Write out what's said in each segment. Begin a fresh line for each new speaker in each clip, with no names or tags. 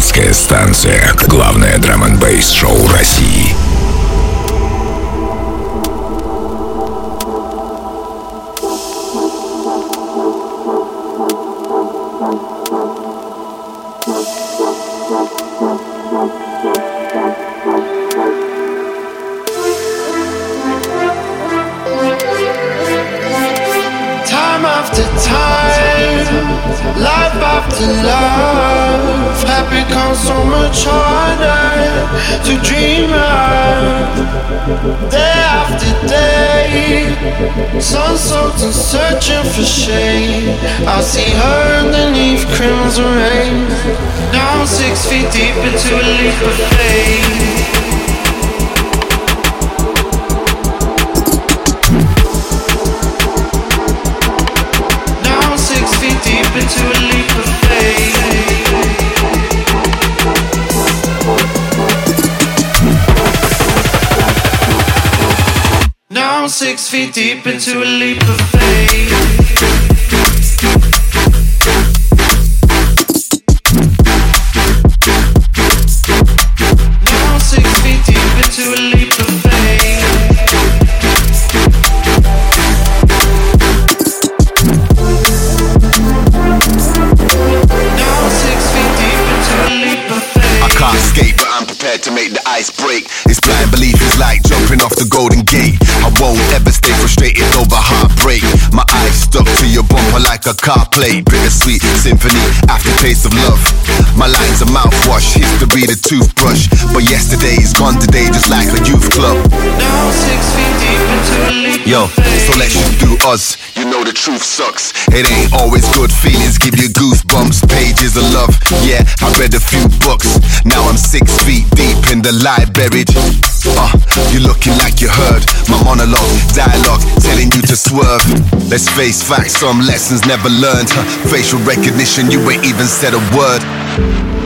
Пиратская станция. Главное драм н шоу России.
See her underneath crimson rain. Now I'm six feet deep into a leap of faith. A
car play, bittersweet symphony, aftertaste of love. My lines are mouthwash, history the toothbrush. But yesterday's gone today, just like a youth club.
Now six feet deep into a
Yo, so let's do us. You know the truth sucks. It ain't always good feelings, give you goosebumps. Pages of love, yeah, I read a few books. Now I'm six feet deep in the library. Uh, you're looking like you heard my monologue, dialogue, telling you to swerve. Let's face facts, some lessons never learned. Huh, facial recognition, you ain't even said a word.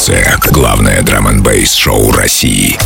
концерт. Главное драм н шоу России.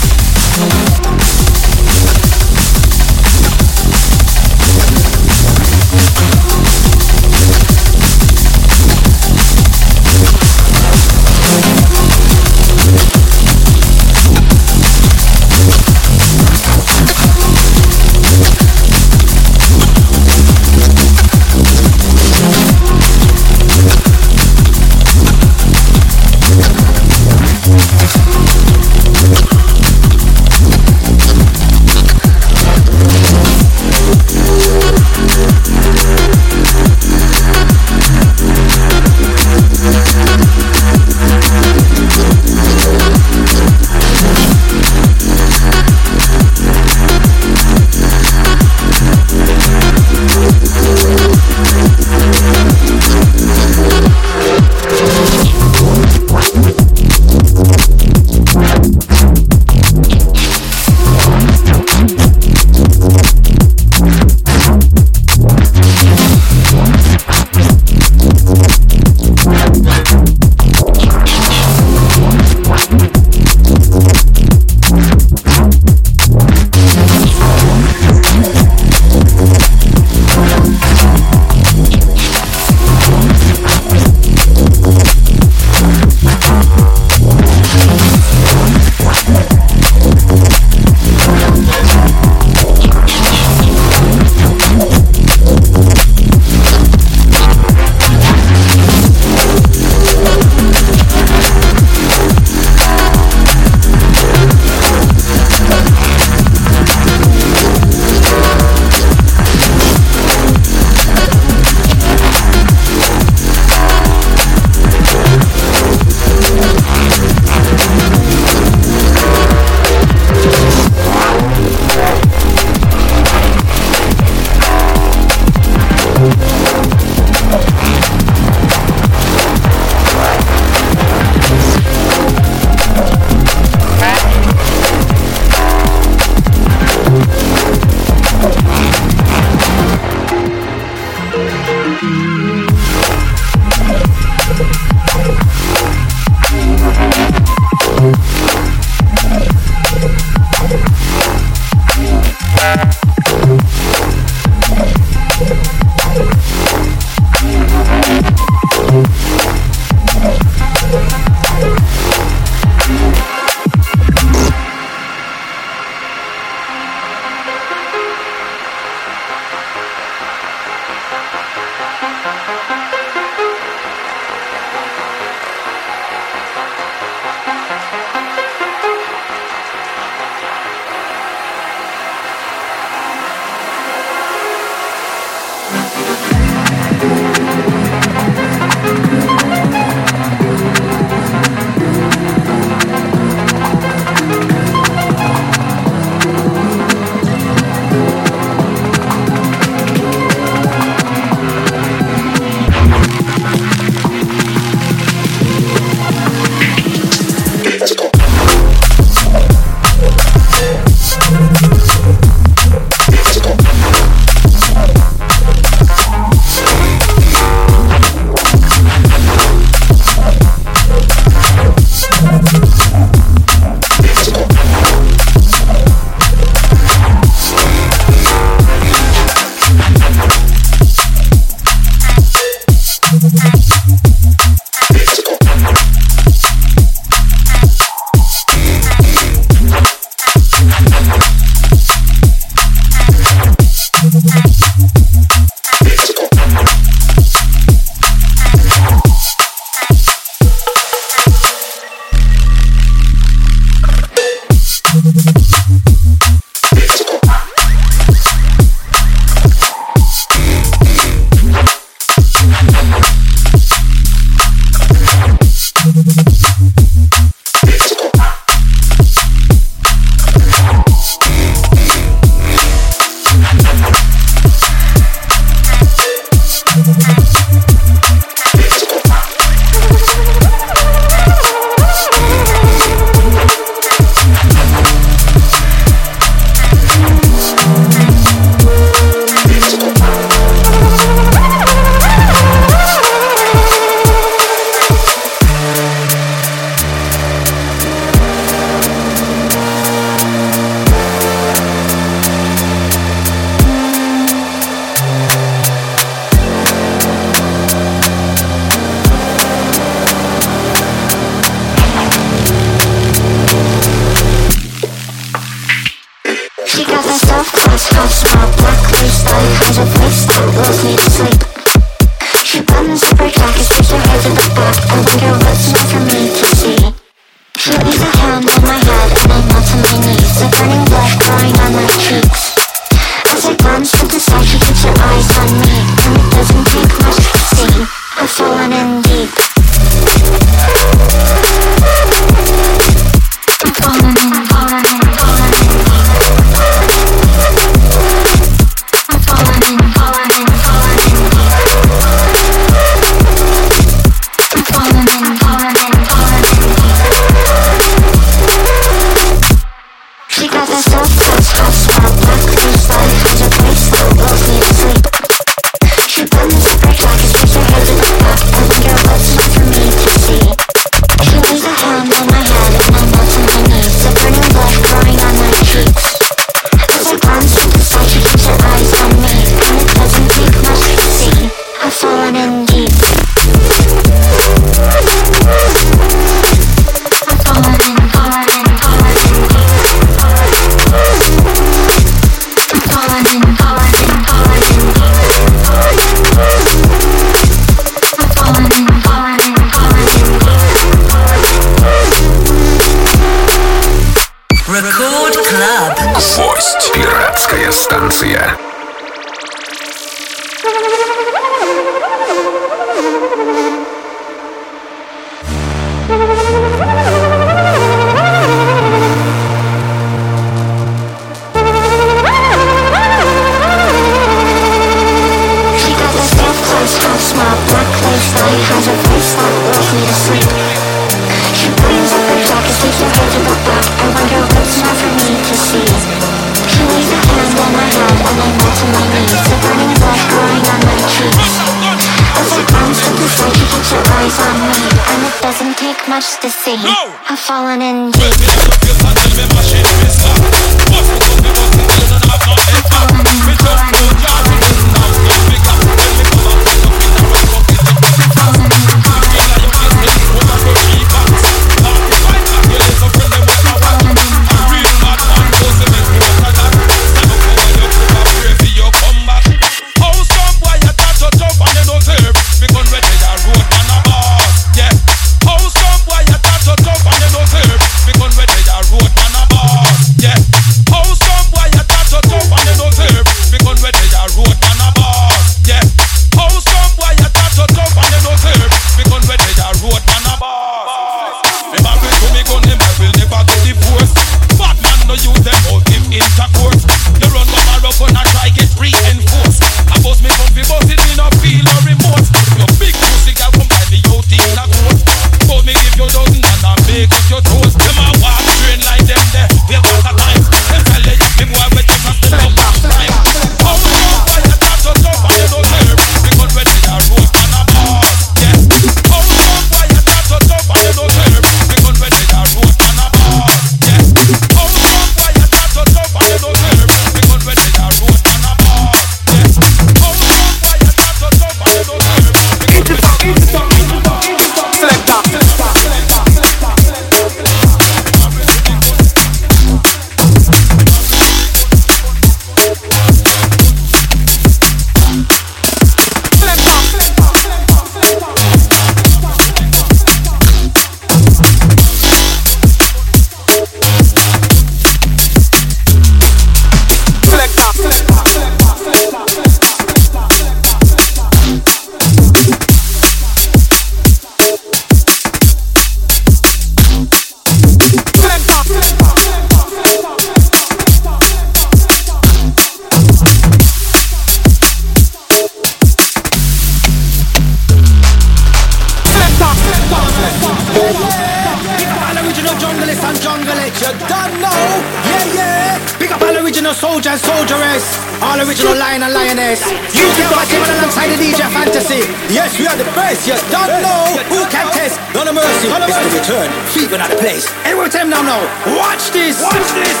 and soldieress, all original lion and lioness. You can watch him alongside the DJ Phantasy. Yes, we are the best. Yes, don't know who can test. None of
mercy.
None of mercy. The return. Fever not a place. Every time now, now. Watch this. Watch this.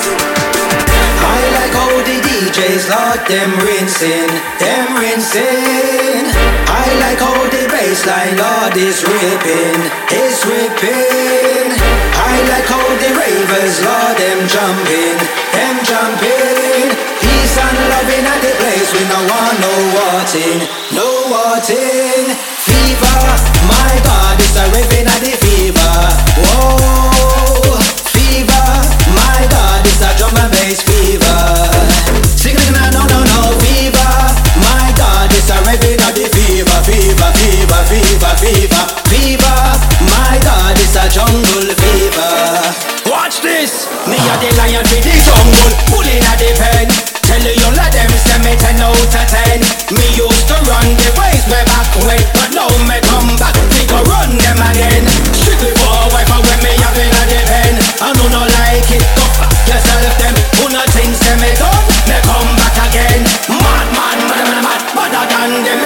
I like how the DJs lord
them rinsing, them rinsing. I like how the bassline
lord is ripping, is ripping. I like how the ravers
lord them jumping, them jumping peace and love in the place. We no want no warting, no warting. Fever, my God, it's a raving at the fever. Whoa, fever, my God, it's a drum and bass fever. Sing it no, no, no, fever, my God, it's a raving at the fever, fever, fever, fever, fever, fever. My God, it's a jungle fever. Watch this, me a the lion for the jungle, pulling at the pen. Ten. Me used to run the ways way back when, but now me come back, me go run them again. Strictly for a wife, when me have in a the pen, I do not like it. Go fuck yourself, them who not things say me done, me come back again. Mad, mad, mad, mad, mad, madder than them.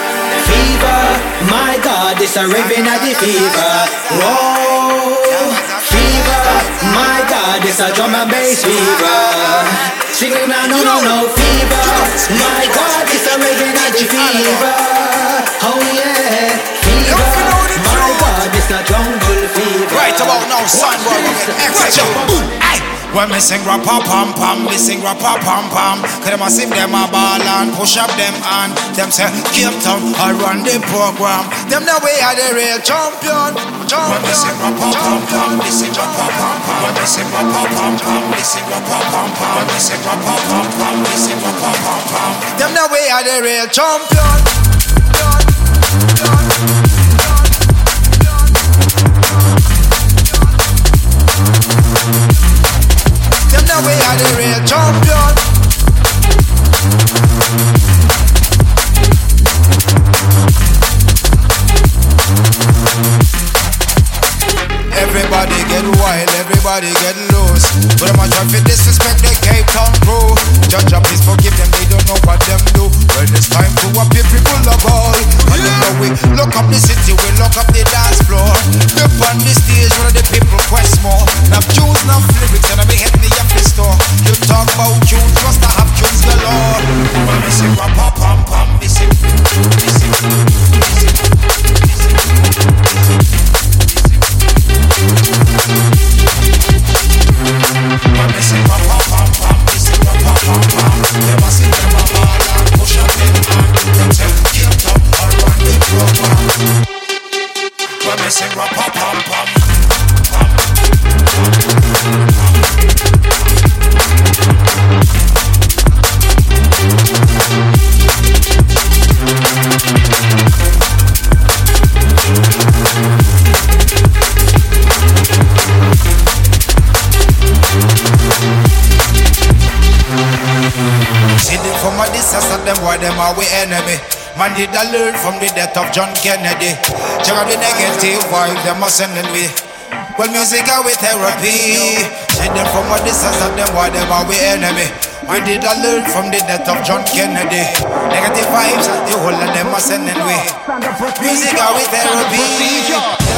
Fever, my God, it's a raving at the fever. Whoa, it's a drum and bass fever. Sing it now, no, no, no, fever. My God, it's a at the fever. Oh yeah, fever.
Right about now, son, boy, we get extra. Aye. When me sing rap pam pam me sing rap pam pam. Cause them a sing them a ball and push up them and them say Cape Town I run the program. Them the way are the real champion. champion. When me sing rap pam pam me sing rap pam pam. When me sing rap pam pam me sing rap pam pam. When me sing rap pam pam me sing rap pam pam. Them the way are the real champion. Them way are the real champion. Everybody get wild, everybody get loose. But I'm trying to disrespect the Cape Town crew. Judge please forgive them, they don't know what them do. When it's time to up people of all. And you know we look up the city, we look up the dance floor. Up on the stage, where the people quest more. Now tunes, now lyrics, and I be hitting the every store. You talk about tunes, must I have tunes galore. When we sing rap, pam, a ball and push up them hand. Them say, sing rap, pam, pam, pam. See them from a distance and them boy them are we enemy. Man did I learn from the death of John Kennedy. Check out the negative vibe them are sending me. Well, music are with therapy. See them from a distance and them boy them are we enemy. Man did I learn from the death of John Kennedy. Negative vibes, the whole of them are sending me. Music are with therapy.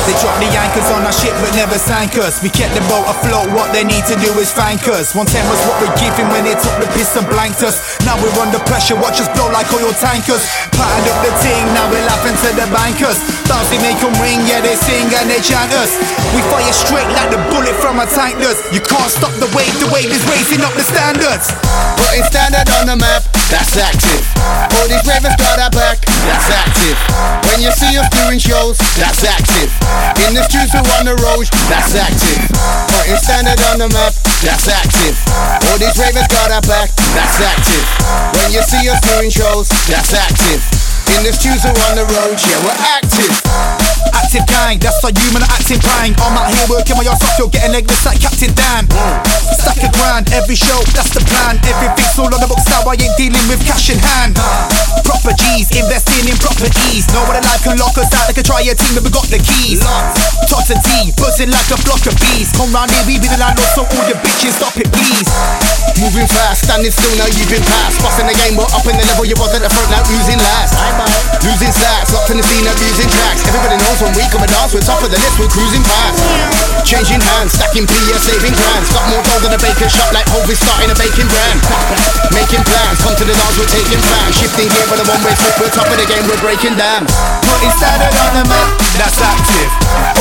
They dropped the anchors on our ship but never sank us. We kept the boat afloat, what they need to do is thank us. 110 was what we're giving when they took the piss and blanked us. Now we're under pressure, watch us blow like oil tankers. Patterned up the ting, now we're laughing to the bankers. Bounce they make them ring, yeah they sing and they chant us. We fire straight like the bullet from a tank does. You can't stop the wave, the wave is raising up the standards.
Putting standard on the map, that's active. All these ravens got our back, that's active. When you see us doing shows, that's active. In the streets we on the road, that's active. Putting standard on the map, that's active. All these ravens got our back, that's active. When you see us doing shows, that's active. In the streets we on the road, yeah we're active.
Active gang, that's our human acting prank. I'm out here working my ass off, you're getting legless like Captain Dan. Stack a grand, every show, that's the plan. Everything's all on the books now, I ain't dealing with cash in hand. Proper G's, investing in properties. Know what a life can lock us out, they can try a team, but we got the keys. Tots and tea, buzzing like a flock of bees. Come round here, we be the landlord, so all your bitches stop it, please.
Moving fast, standing still, now you've been past. Bossing the game, but up in the level, you was at the front, now losing last. Losing stats, locked in the scene, abusing tracks. Everybody knows when we come and dance, we're top of the list, we're cruising past. Changing hands, stacking PS, saving grands. Got more gold than a baker shop, like Hovis starting a baking brand. Making plans, come to the dance, we're taking fans. Shifting gear, but the one way flip, we're top of the game, we're breaking down.
Putting standard on the map, that's active.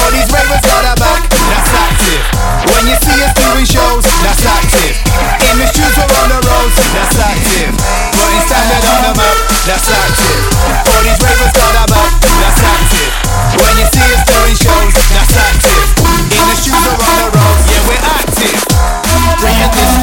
All these ravers got our back, that's active. When you see us doing shows, that's active. In the streets or on the roads, that's active. Putting standard on the map, that's active. All these ravers got our back, that's active. When you see us doing shows, that's active. In the or on the roads, yeah, we're active.
Bring it this,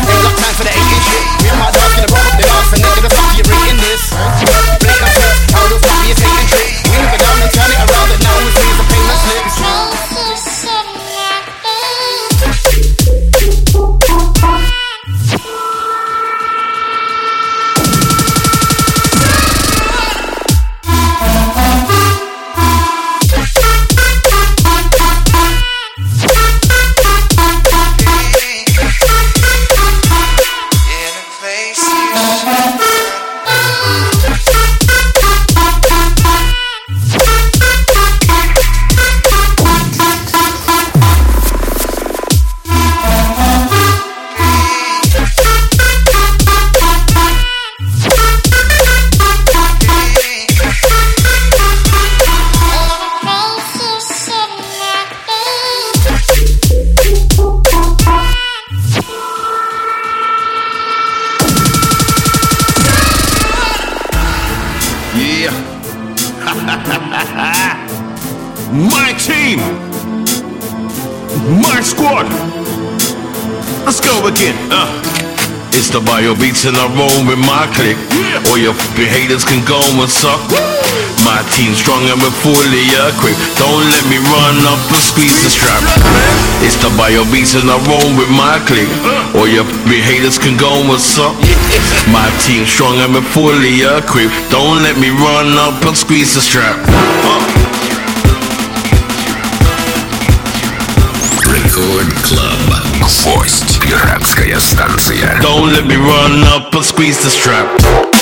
It's the bio beats and I roll with my clique. All your f***ing haters can go and suck. My team strong and we're fully equipped. Don't let me run up and squeeze the strap. It's the bio beats and I roll with my clique. All your f***ing haters can go and suck. My team strong and we're fully equipped. Don't let me run up and squeeze the strap. Uh.
Рекорд Клаб. Гвоздь. Пиратская станция.
Don't let me run up and squeeze the strap.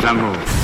山东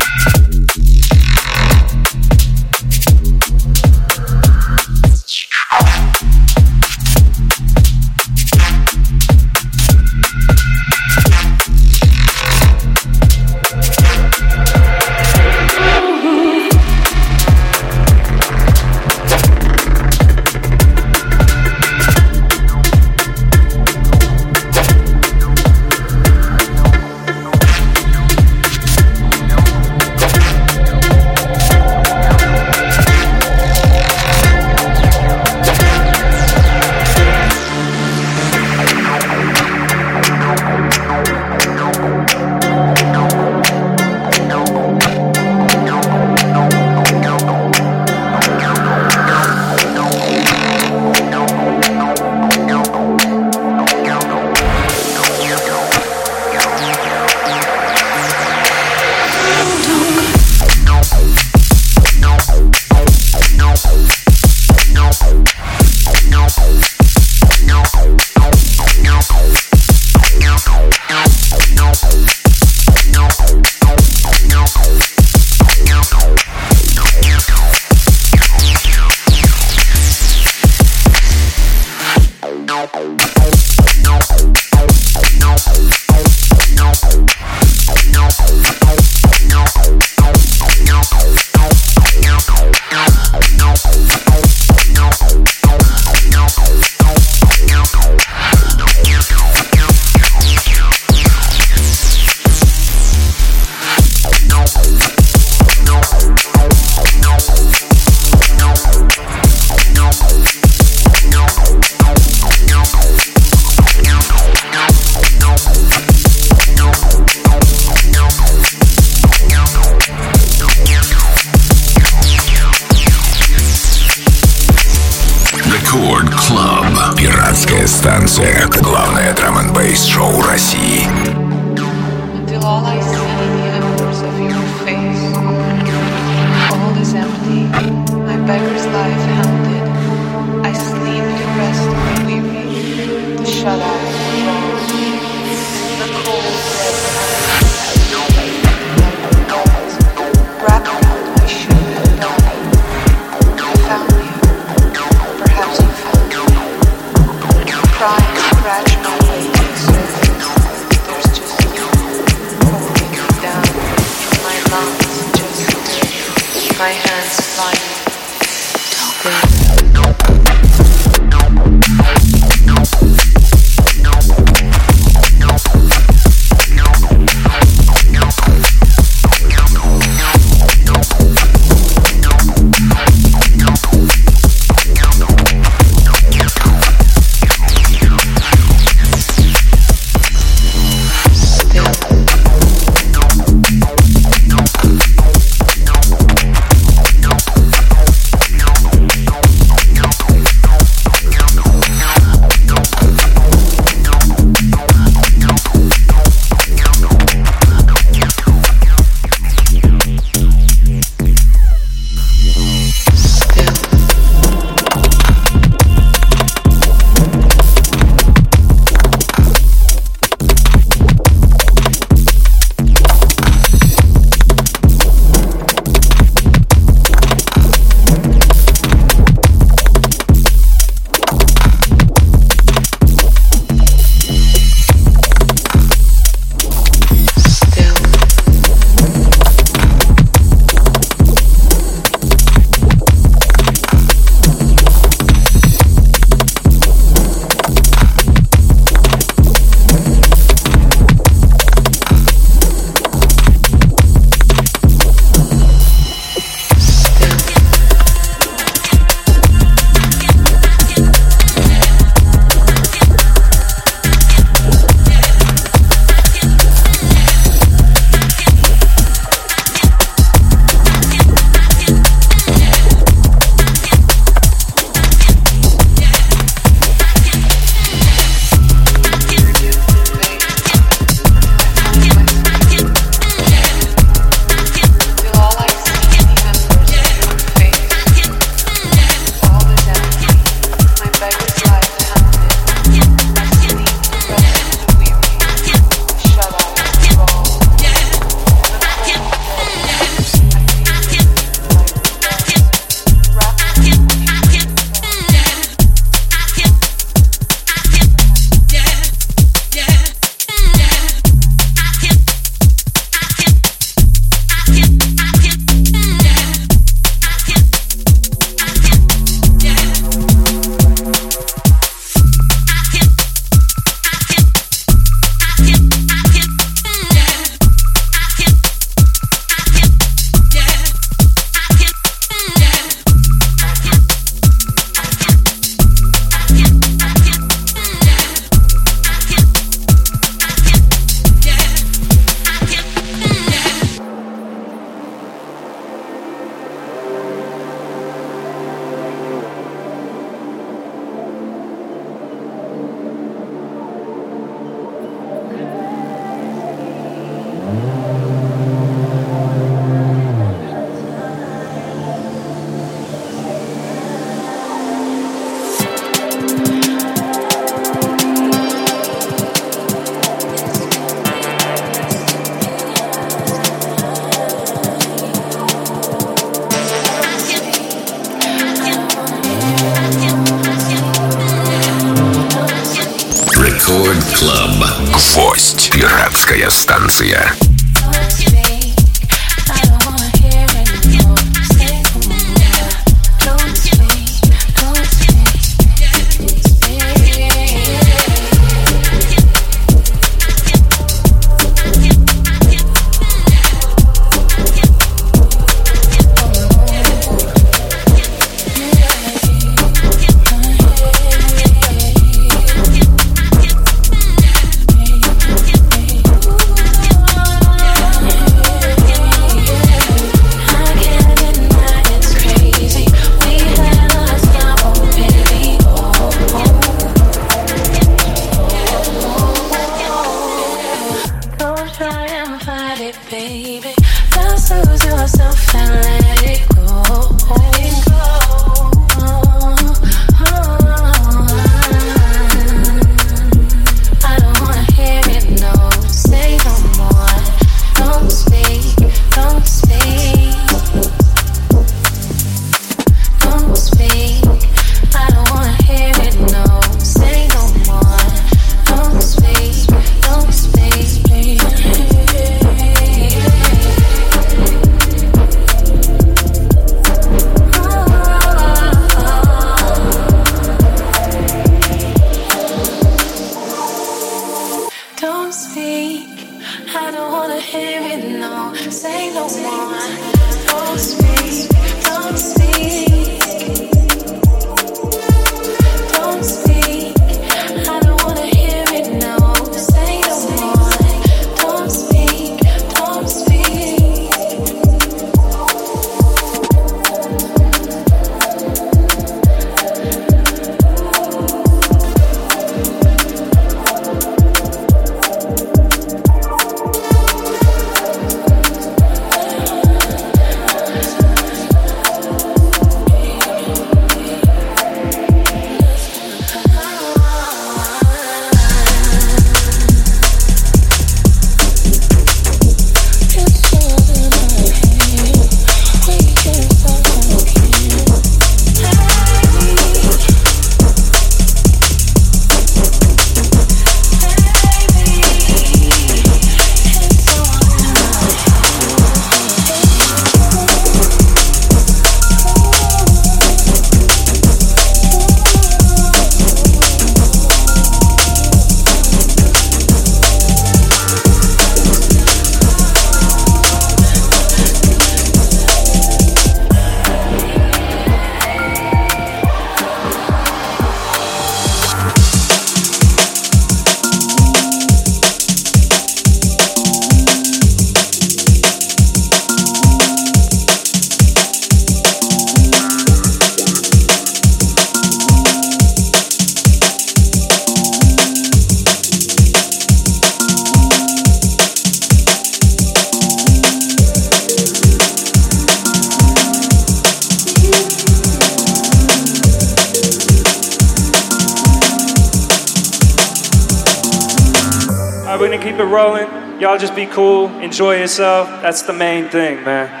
enjoy yourself. That's the main thing, man.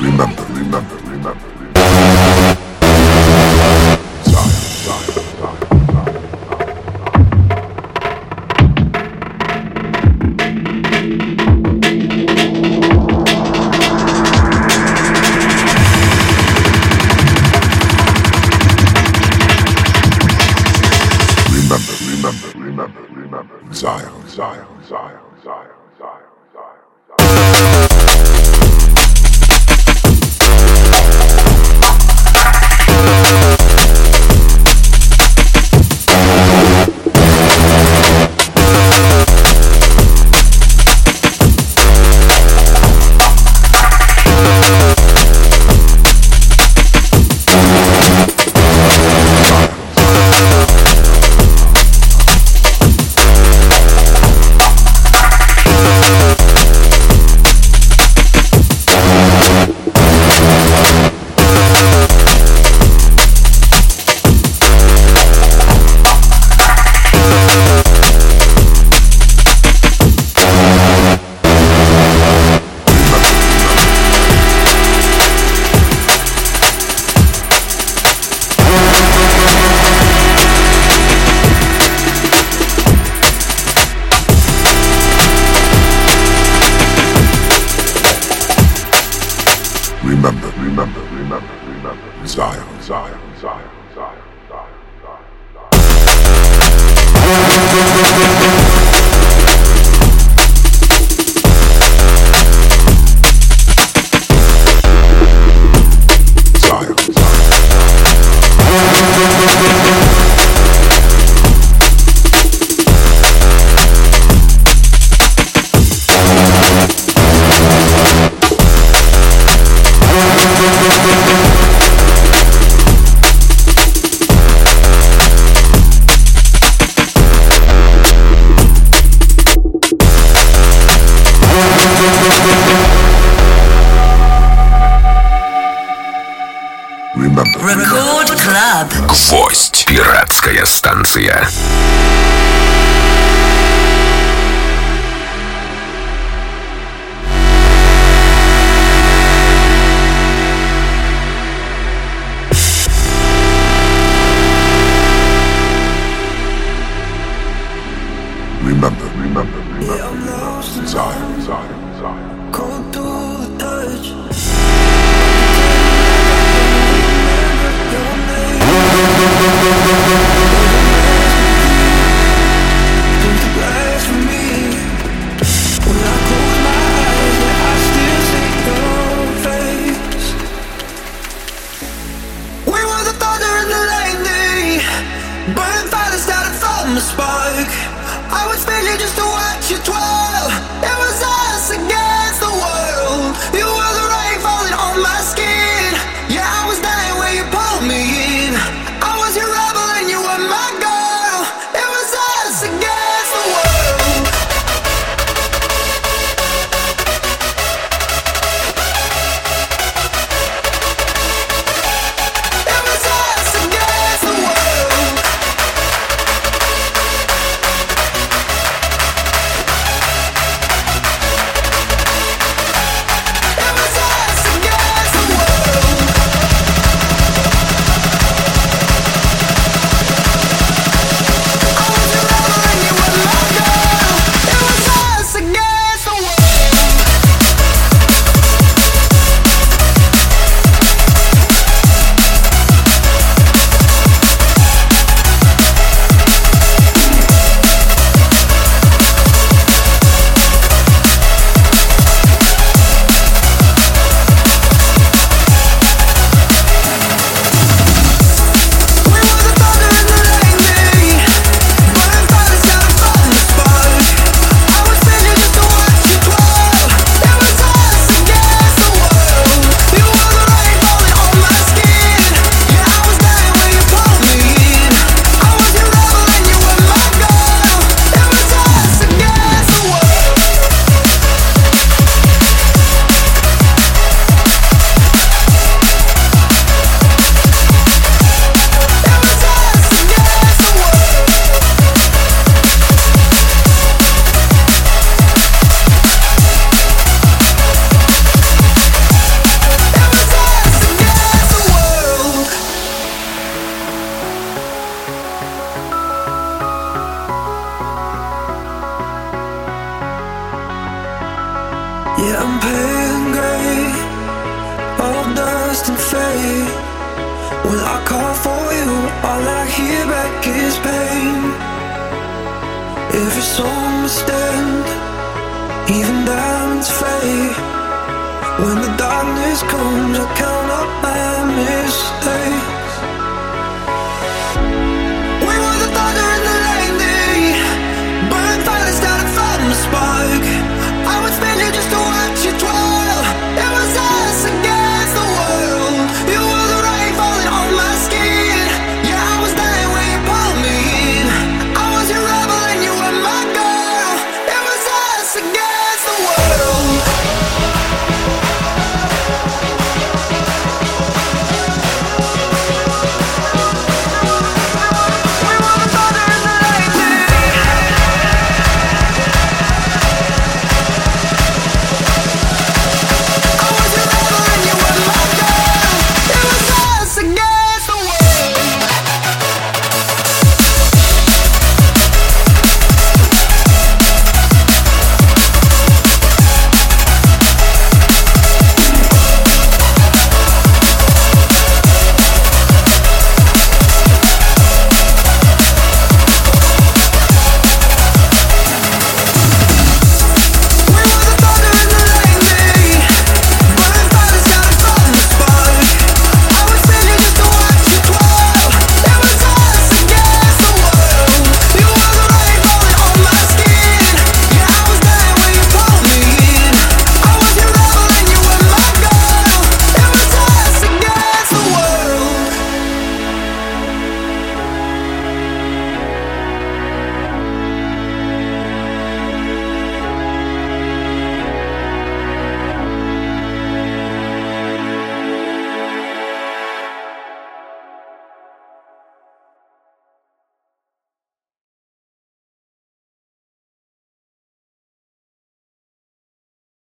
remember, remember,
remember.